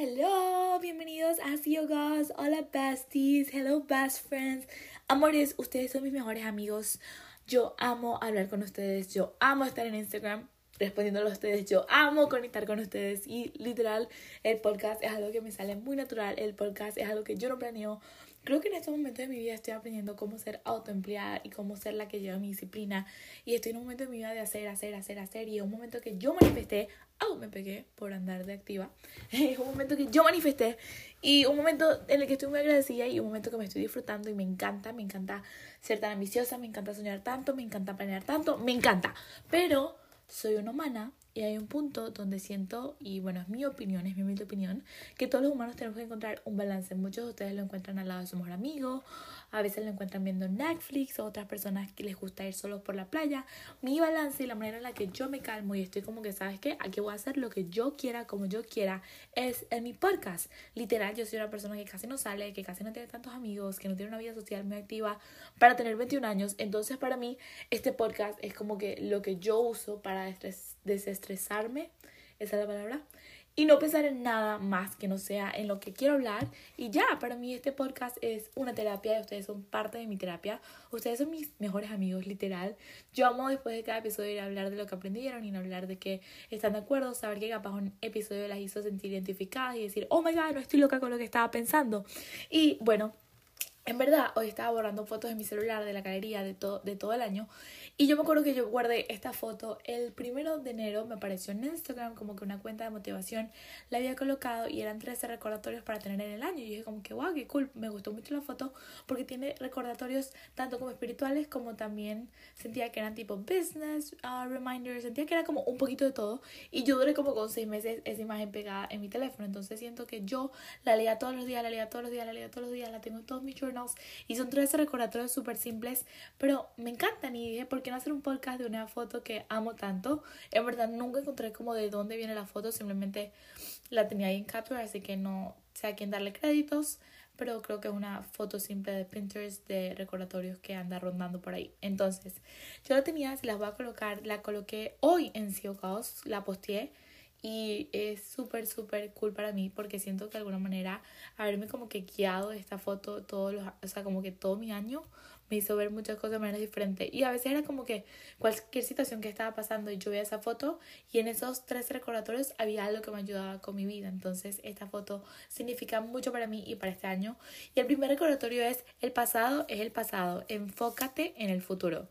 Hello, bienvenidos a See You Guys. Hola besties, hello best friends. Amores, ustedes son mis mejores amigos. Yo amo hablar con ustedes, yo amo estar en Instagram respondiéndolo a ustedes. Yo amo conectar con ustedes y literal el podcast es algo que me sale muy natural. El podcast es algo que yo no planeo. Creo que en estos momentos de mi vida estoy aprendiendo cómo ser autoempleada y cómo ser la que lleva mi disciplina. Y estoy en un momento de mi vida de hacer, hacer, hacer, hacer. Y es un momento que yo manifesté. Oh, me pegué por andar de activa. Es un momento que yo manifesté. Y un momento en el que estoy muy agradecida y un momento que me estoy disfrutando. Y me encanta, me encanta ser tan ambiciosa. Me encanta soñar tanto. Me encanta planear tanto. Me encanta. Pero soy una humana y hay un punto donde siento, y bueno, es mi opinión, es mi humilde opinión, que todos los humanos tenemos que encontrar un balance. Muchos de ustedes lo encuentran al lado de su mejor amigo, a veces lo encuentran viendo Netflix, o otras personas que les gusta ir solos por la playa. Mi balance y la manera en la que yo me calmo y estoy como que, ¿sabes qué? Aquí voy a hacer lo que yo quiera, como yo quiera, es en mi podcast. Literal, yo soy una persona que casi no sale, que casi no tiene tantos amigos, que no tiene una vida social muy activa para tener 21 años. Entonces, para mí, este podcast es como que lo que yo uso para desestresarme estresarme, esa es la palabra, y no pensar en nada más que no sea en lo que quiero hablar. Y ya, para mí este podcast es una terapia y ustedes son parte de mi terapia. Ustedes son mis mejores amigos, literal. Yo amo después de cada episodio ir a hablar de lo que aprendieron y no hablar de que están de acuerdo, saber que capaz un episodio las hizo sentir identificadas y decir, oh my god, no estoy loca con lo que estaba pensando. Y bueno, en verdad, hoy estaba borrando fotos de mi celular de la galería de, todo de todo el año. Y yo me acuerdo que yo guardé esta foto el primero de enero. Me apareció en Instagram como que una cuenta de motivación la había colocado y eran 13 recordatorios para tener en el año. Y dije, como que, wow, qué cool. Me gustó mucho la foto porque tiene recordatorios tanto como espirituales como también sentía que eran tipo business uh, reminders. Sentía que era como un poquito de todo. Y yo duré como con seis meses esa imagen pegada en mi teléfono. Entonces siento que yo la leía todos los días, la leía todos los días, la leía todos los días, la tengo en todos mis journals y son tres recordatorios súper simples, pero me encantan y dije, ¿por qué no hacer un podcast de una foto que amo tanto? En verdad nunca encontré como de dónde viene la foto, simplemente la tenía ahí en capture, así que no sé a quién darle créditos, pero creo que es una foto simple de Pinterest de recordatorios que anda rondando por ahí. Entonces, yo la tenía, si las voy a colocar, la coloqué hoy en CEO la posteé y es súper, súper cool para mí porque siento que de alguna manera haberme como que guiado esta foto todos los, o sea, como que todo mi año me hizo ver muchas cosas de manera diferente. Y a veces era como que cualquier situación que estaba pasando y yo veía esa foto y en esos tres recordatorios había algo que me ayudaba con mi vida. Entonces esta foto significa mucho para mí y para este año. Y el primer recordatorio es, el pasado es el pasado, enfócate en el futuro.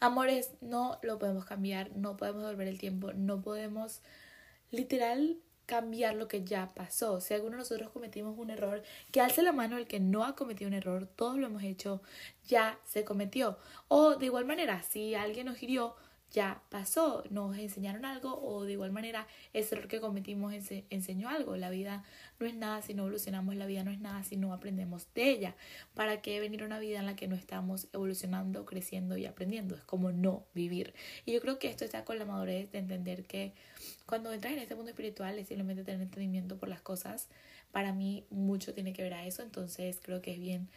Amores, no lo podemos cambiar, no podemos volver el tiempo, no podemos literal cambiar lo que ya pasó. Si alguno de nosotros cometimos un error, que alce la mano el que no ha cometido un error, todos lo hemos hecho, ya se cometió. O de igual manera, si alguien nos hirió, ya pasó, nos enseñaron algo o de igual manera ese error que cometimos enseñó algo. La vida no es nada si no evolucionamos, la vida no es nada si no aprendemos de ella. ¿Para qué venir a una vida en la que no estamos evolucionando, creciendo y aprendiendo? Es como no vivir. Y yo creo que esto está con la madurez de entender que cuando entras en este mundo espiritual es simplemente tener entendimiento por las cosas. Para mí mucho tiene que ver a eso, entonces creo que es bien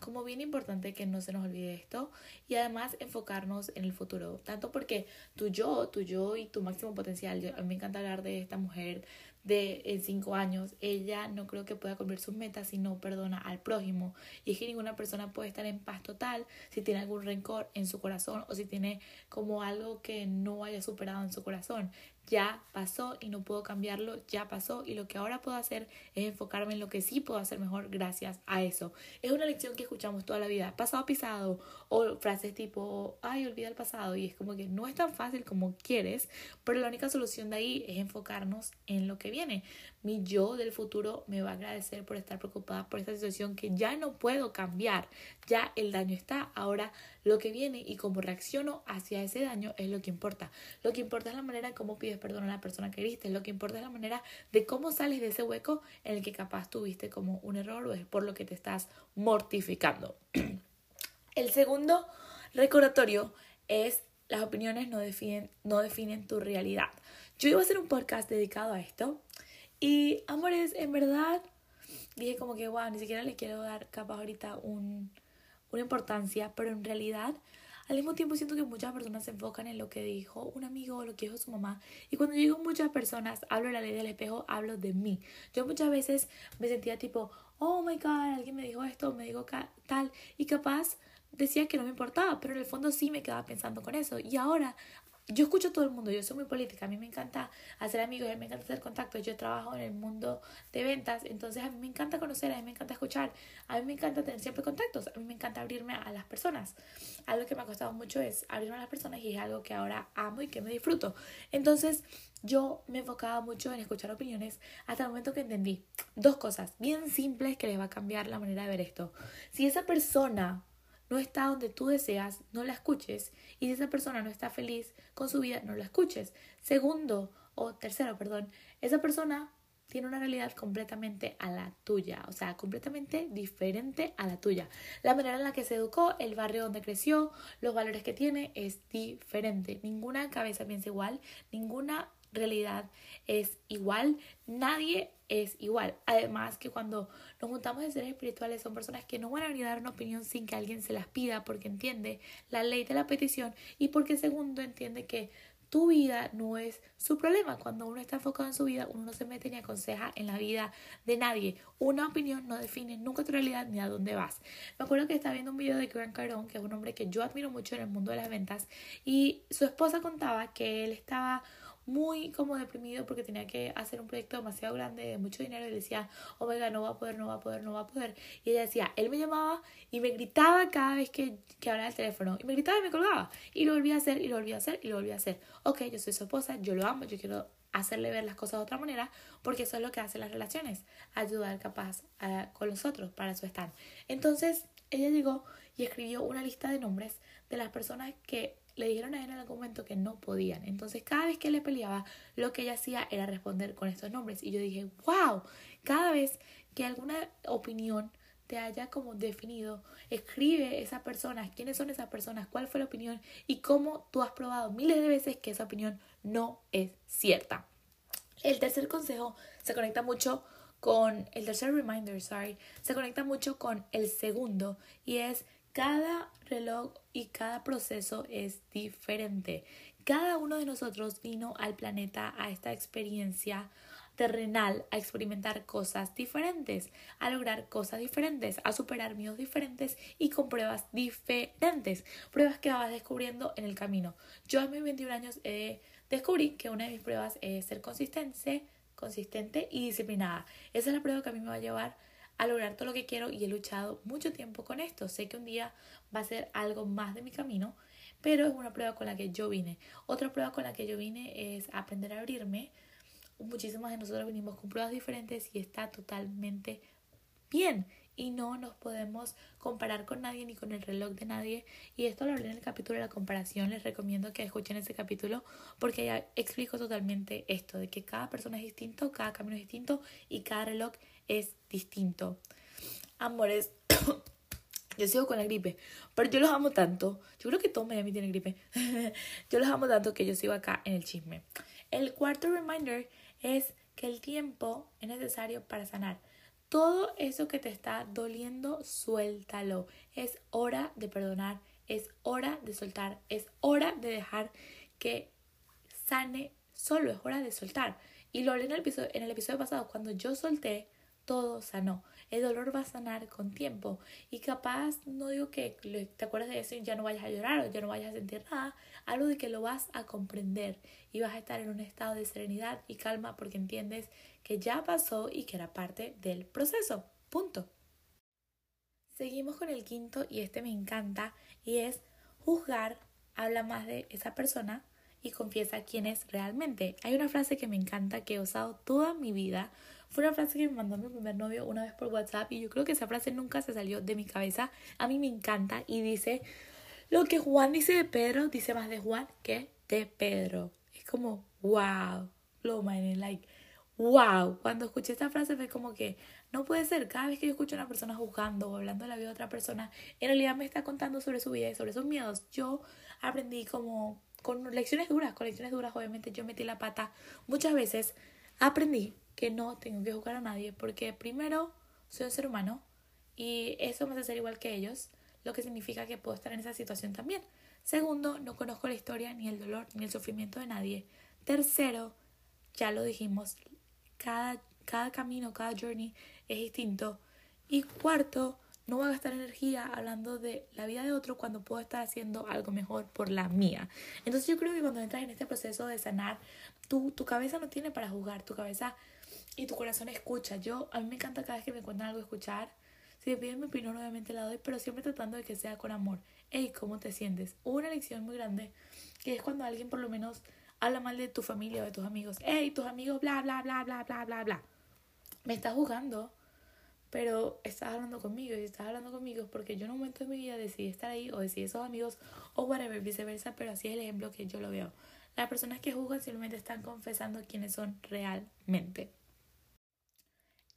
como bien importante que no se nos olvide esto y además enfocarnos en el futuro, tanto porque tu yo, tu yo y tu máximo potencial, a mí me encanta hablar de esta mujer de en cinco años, ella no creo que pueda cumplir sus metas si no perdona al prójimo. Y es que ninguna persona puede estar en paz total si tiene algún rencor en su corazón o si tiene como algo que no haya superado en su corazón ya pasó y no puedo cambiarlo, ya pasó y lo que ahora puedo hacer es enfocarme en lo que sí puedo hacer mejor gracias a eso. Es una lección que escuchamos toda la vida, pasado pisado o frases tipo, ay, olvida el pasado y es como que no es tan fácil como quieres, pero la única solución de ahí es enfocarnos en lo que viene. Mi yo del futuro me va a agradecer por estar preocupada por esta situación que ya no puedo cambiar, ya el daño está, ahora lo que viene y cómo reacciono hacia ese daño es lo que importa. Lo que importa es la manera en cómo pides perdón a la persona que viste. Lo que importa es la manera de cómo sales de ese hueco en el que capaz tuviste como un error o es por lo que te estás mortificando. el segundo recordatorio es las opiniones no definen, no definen tu realidad. Yo iba a hacer un podcast dedicado a esto y, amores, en verdad dije como que, wow, ni siquiera le quiero dar capaz ahorita un, una importancia, pero en realidad al mismo tiempo siento que muchas personas se enfocan en lo que dijo un amigo o lo que dijo su mamá. Y cuando digo muchas personas, hablo de la ley del espejo, hablo de mí. Yo muchas veces me sentía tipo, oh my god, alguien me dijo esto, me dijo tal. Y capaz decía que no me importaba, pero en el fondo sí me quedaba pensando con eso. Y ahora yo escucho a todo el mundo, yo soy muy política, a mí me encanta hacer amigos, a mí me encanta hacer contactos, yo trabajo en el mundo de ventas, entonces a mí me encanta conocer, a mí me encanta escuchar, a mí me encanta tener siempre contactos, a mí me encanta abrirme a las personas. Algo que me ha costado mucho es abrirme a las personas y es algo que ahora amo y que me disfruto. Entonces yo me enfocaba mucho en escuchar opiniones hasta el momento que entendí dos cosas bien simples que les va a cambiar la manera de ver esto. Si esa persona no está donde tú deseas, no la escuches. Y si esa persona no está feliz con su vida, no la escuches. Segundo, o tercero, perdón, esa persona tiene una realidad completamente a la tuya, o sea, completamente diferente a la tuya. La manera en la que se educó, el barrio donde creció, los valores que tiene es diferente. Ninguna cabeza piensa igual, ninguna realidad es igual, nadie es igual. Además que cuando nos juntamos de seres espirituales son personas que no van a venir a dar una opinión sin que alguien se las pida porque entiende la ley de la petición y porque segundo entiende que tu vida no es su problema. Cuando uno está enfocado en su vida, uno no se mete ni aconseja en la vida de nadie. Una opinión no define nunca tu realidad ni a dónde vas. Me acuerdo que estaba viendo un video de Grant Cardone, que es un hombre que yo admiro mucho en el mundo de las ventas, y su esposa contaba que él estaba muy como deprimido porque tenía que hacer un proyecto demasiado grande de mucho dinero y le decía, Omega, no va a poder, no va a poder, no va a poder. Y ella decía, él me llamaba y me gritaba cada vez que, que hablaba el teléfono. Y me gritaba y me colgaba. Y lo volvía a hacer, y lo volvía a hacer, y lo volvía a hacer. Ok, yo soy su esposa, yo lo amo, yo quiero hacerle ver las cosas de otra manera, porque eso es lo que hacen las relaciones, ayudar capaz con los otros para eso están. Entonces, ella llegó y escribió una lista de nombres de las personas que le dijeron a él en algún momento que no podían. Entonces, cada vez que le peleaba, lo que ella hacía era responder con estos nombres. Y yo dije, wow, cada vez que alguna opinión te haya como definido, escribe esa persona, quiénes son esas personas, cuál fue la opinión y cómo tú has probado miles de veces que esa opinión no es cierta. El tercer consejo se conecta mucho con el tercer reminder, sorry, se conecta mucho con el segundo y es cada reloj y cada proceso es diferente. Cada uno de nosotros vino al planeta a esta experiencia terrenal a experimentar cosas diferentes, a lograr cosas diferentes, a superar miedos diferentes y con pruebas diferentes, pruebas que vas descubriendo en el camino. Yo a mis 21 años eh, descubrí que una de mis pruebas es ser consistente, consistente y disciplinada. Esa es la prueba que a mí me va a llevar a lograr todo lo que quiero y he luchado mucho tiempo con esto. Sé que un día va a ser algo más de mi camino, pero es una prueba con la que yo vine. Otra prueba con la que yo vine es aprender a abrirme. Muchísimos de nosotros venimos con pruebas diferentes y está totalmente bien y no nos podemos comparar con nadie ni con el reloj de nadie. Y esto lo hablé en el capítulo de la comparación. Les recomiendo que escuchen ese capítulo porque ya explico totalmente esto, de que cada persona es distinto, cada camino es distinto y cada reloj es distinto. Amores, yo sigo con la gripe, pero yo los amo tanto. Yo creo que todo Miami tiene gripe. yo los amo tanto que yo sigo acá en el chisme. El cuarto reminder es que el tiempo es necesario para sanar. Todo eso que te está doliendo, suéltalo. Es hora de perdonar, es hora de soltar, es hora de dejar que sane solo, es hora de soltar. Y lo hablé en el episodio, en el episodio pasado, cuando yo solté, todo sanó. El dolor va a sanar con tiempo. Y capaz, no digo que te acuerdas de eso y ya no vayas a llorar o ya no vayas a sentir nada. Algo de que lo vas a comprender y vas a estar en un estado de serenidad y calma porque entiendes que ya pasó y que era parte del proceso. Punto. Seguimos con el quinto y este me encanta y es juzgar habla más de esa persona y confiesa quién es realmente. Hay una frase que me encanta que he usado toda mi vida. Fue una frase que me mandó mi primer novio una vez por WhatsApp y yo creo que esa frase nunca se salió de mi cabeza. A mí me encanta y dice, lo que Juan dice de Pedro dice más de Juan que de Pedro. Es como, wow, blow my like wow, cuando escuché esta frase fue como que no puede ser, cada vez que yo escucho a una persona juzgando o hablando de la vida de otra persona, en realidad me está contando sobre su vida y sobre sus miedos. Yo aprendí como con lecciones duras, con lecciones duras obviamente yo metí la pata muchas veces, aprendí que no tengo que juzgar a nadie porque primero soy un ser humano y eso me hace ser igual que ellos, lo que significa que puedo estar en esa situación también. Segundo, no conozco la historia, ni el dolor, ni el sufrimiento de nadie. Tercero, ya lo dijimos, cada, cada camino, cada journey es distinto. Y cuarto, no voy a gastar energía hablando de la vida de otro cuando puedo estar haciendo algo mejor por la mía. Entonces yo creo que cuando entras en este proceso de sanar, tu, tu cabeza no tiene para jugar, tu cabeza y tu corazón escucha. Yo, a mí me encanta cada vez que me cuentan algo escuchar. Si me piden mi opinión, obviamente la doy, pero siempre tratando de que sea con amor. Hey, ¿cómo te sientes? Una lección muy grande, que es cuando alguien por lo menos habla mal de tu familia o de tus amigos. Hey, tus amigos, bla, bla, bla, bla, bla, bla, bla. Me estás juzgando pero estás hablando conmigo y estás hablando conmigo porque yo en un momento de mi vida decidí estar ahí o decidí esos amigos o whatever, viceversa, pero así es el ejemplo que yo lo veo. Las personas que juzgan simplemente están confesando quiénes son realmente.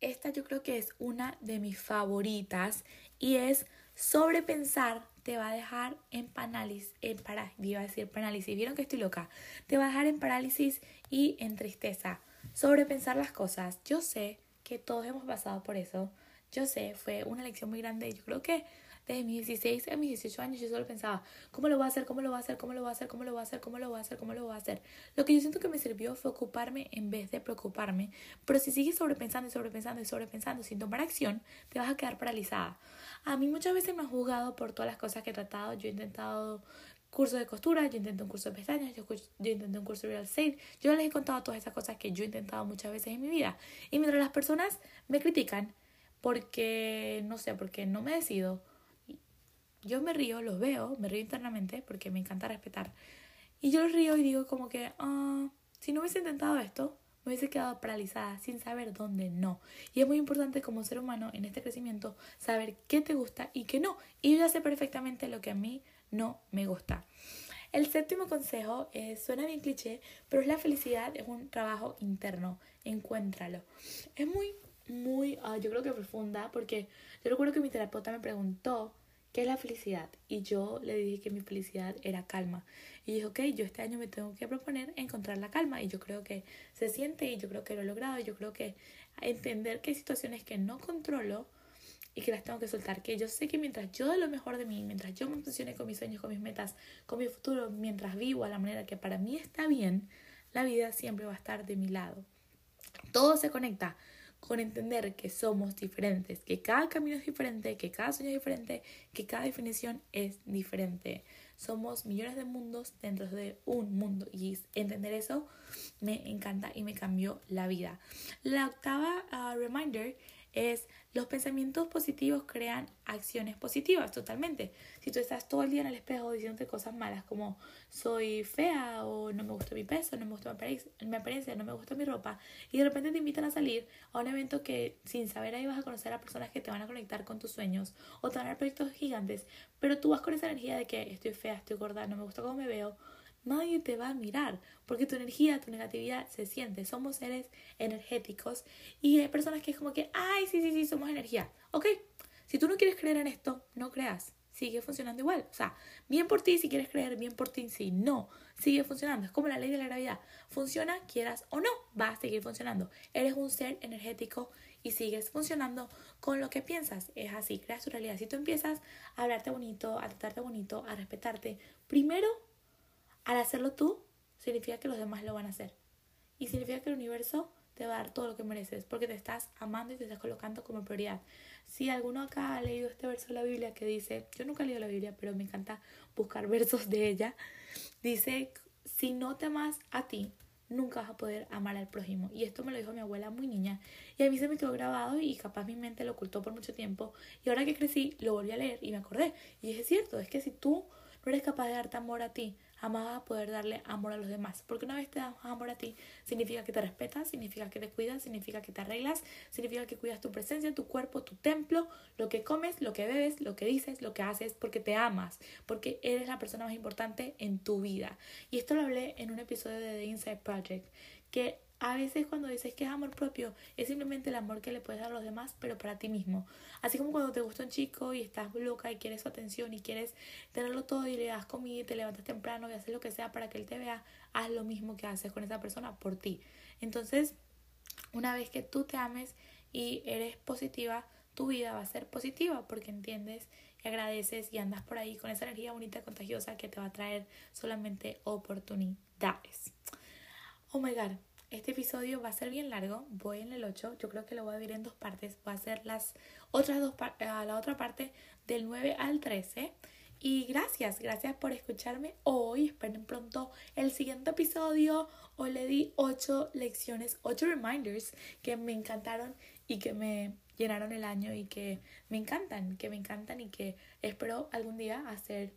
Esta yo creo que es una de mis favoritas y es sobrepensar te va a dejar en parálisis, en parálisis, iba a decir parálisis, vieron que estoy loca, te va a dejar en parálisis y en tristeza. Sobrepensar las cosas, yo sé que todos hemos pasado por eso, yo sé, fue una lección muy grande. Yo creo que desde mis 16 a mis 18 años yo solo pensaba, ¿cómo lo voy a hacer? ¿Cómo lo voy a hacer? ¿Cómo lo voy a hacer? ¿Cómo lo voy a hacer? ¿Cómo lo voy a hacer? ¿Cómo lo voy a hacer? Lo que yo siento que me sirvió fue ocuparme en vez de preocuparme. Pero si sigues sobrepensando y sobrepensando y sobrepensando sin tomar acción, te vas a quedar paralizada. A mí muchas veces me han juzgado por todas las cosas que he tratado. Yo he intentado curso de costura, yo intenté un curso de pestañas, yo, yo intenté un curso de real estate. Yo les he contado todas esas cosas que yo he intentado muchas veces en mi vida. Y mientras las personas me critican, porque, no sé, porque no me decido. Yo me río, los veo, me río internamente porque me encanta respetar. Y yo los río y digo como que, ah, si no hubiese intentado esto, me hubiese quedado paralizada sin saber dónde no. Y es muy importante como ser humano en este crecimiento saber qué te gusta y qué no. Y yo ya sé perfectamente lo que a mí no me gusta. El séptimo consejo eh, suena bien cliché, pero es la felicidad, es un trabajo interno. Encuéntralo. Es muy muy, ah, yo creo que profunda, porque yo recuerdo que mi terapeuta me preguntó qué es la felicidad y yo le dije que mi felicidad era calma. Y dijo, ok, yo este año me tengo que proponer encontrar la calma. Y yo creo que se siente y yo creo que lo he logrado. Yo creo que entender que hay situaciones que no controlo y que las tengo que soltar, que yo sé que mientras yo de lo mejor de mí, mientras yo me obsesione con mis sueños, con mis metas, con mi futuro, mientras vivo a la manera que para mí está bien, la vida siempre va a estar de mi lado. Todo se conecta con entender que somos diferentes, que cada camino es diferente, que cada sueño es diferente, que cada definición es diferente. Somos millones de mundos dentro de un mundo y entender eso me encanta y me cambió la vida. La octava ah, reminder es los pensamientos positivos crean acciones positivas totalmente. Si tú estás todo el día en el espejo diciéndote cosas malas como soy fea o no me gusta mi peso, no me gusta mi apariencia, no me gusta mi ropa y de repente te invitan a salir a un evento que sin saber ahí vas a conocer a personas que te van a conectar con tus sueños o te van a dar proyectos gigantes, pero tú vas con esa energía de que estoy fea, estoy gorda, no me gusta cómo me veo nadie te va a mirar, porque tu energía, tu negatividad se siente. Somos seres energéticos y hay personas que es como que, ay, sí, sí, sí, somos energía. Ok, si tú no quieres creer en esto, no creas. Sigue funcionando igual. O sea, bien por ti si quieres creer, bien por ti si no. Sigue funcionando. Es como la ley de la gravedad. Funciona, quieras o no, va a seguir funcionando. Eres un ser energético y sigues funcionando con lo que piensas. Es así, creas tu realidad. Si tú empiezas a hablarte bonito, a tratarte bonito, a respetarte, primero al hacerlo tú, significa que los demás lo van a hacer. Y significa que el universo te va a dar todo lo que mereces, porque te estás amando y te estás colocando como prioridad. Si alguno acá ha leído este verso de la Biblia que dice, yo nunca he leído la Biblia, pero me encanta buscar versos de ella, dice, si no te amas a ti, nunca vas a poder amar al prójimo. Y esto me lo dijo mi abuela muy niña. Y a mí se me quedó grabado y capaz mi mente lo ocultó por mucho tiempo. Y ahora que crecí, lo volví a leer y me acordé. Y es cierto, es que si tú no eres capaz de darte amor a ti, jamás vas a poder darle amor a los demás. Porque una vez te das amor a ti, significa que te respetas, significa que te cuidas, significa que te arreglas, significa que cuidas tu presencia, tu cuerpo, tu templo, lo que comes, lo que bebes, lo que dices, lo que haces, porque te amas, porque eres la persona más importante en tu vida. Y esto lo hablé en un episodio de The Inside Project, que a veces cuando dices que es amor propio, es simplemente el amor que le puedes dar a los demás, pero para ti mismo. Así como cuando te gusta un chico y estás loca y quieres su atención y quieres tenerlo todo y le das comida y te levantas temprano y haces lo que sea para que él te vea, haz lo mismo que haces con esa persona por ti. Entonces, una vez que tú te ames y eres positiva, tu vida va a ser positiva porque entiendes y agradeces y andas por ahí con esa energía bonita, contagiosa que te va a traer solamente oportunidades. Oh my god, este episodio va a ser bien largo, voy en el 8, yo creo que lo voy a dividir en dos partes, voy a hacer las otras dos eh, la otra parte del 9 al 13. Y gracias, gracias por escucharme hoy. Esperen pronto el siguiente episodio. Hoy le di 8 lecciones, 8 reminders que me encantaron y que me llenaron el año y que me encantan, que me encantan y que espero algún día hacer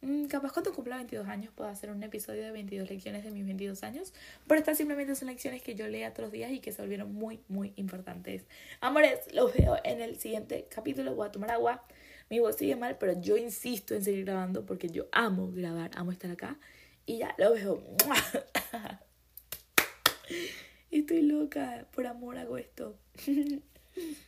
Mm, capaz cuando cumpla 22 años puedo hacer un episodio de 22 lecciones de mis 22 años, pero estas simplemente son lecciones que yo leí otros días y que se volvieron muy, muy importantes. Amores, los veo en el siguiente capítulo. Voy a tomar agua. Mi voz sigue mal, pero yo insisto en seguir grabando porque yo amo grabar, amo estar acá. Y ya lo veo. Estoy loca, por amor hago esto.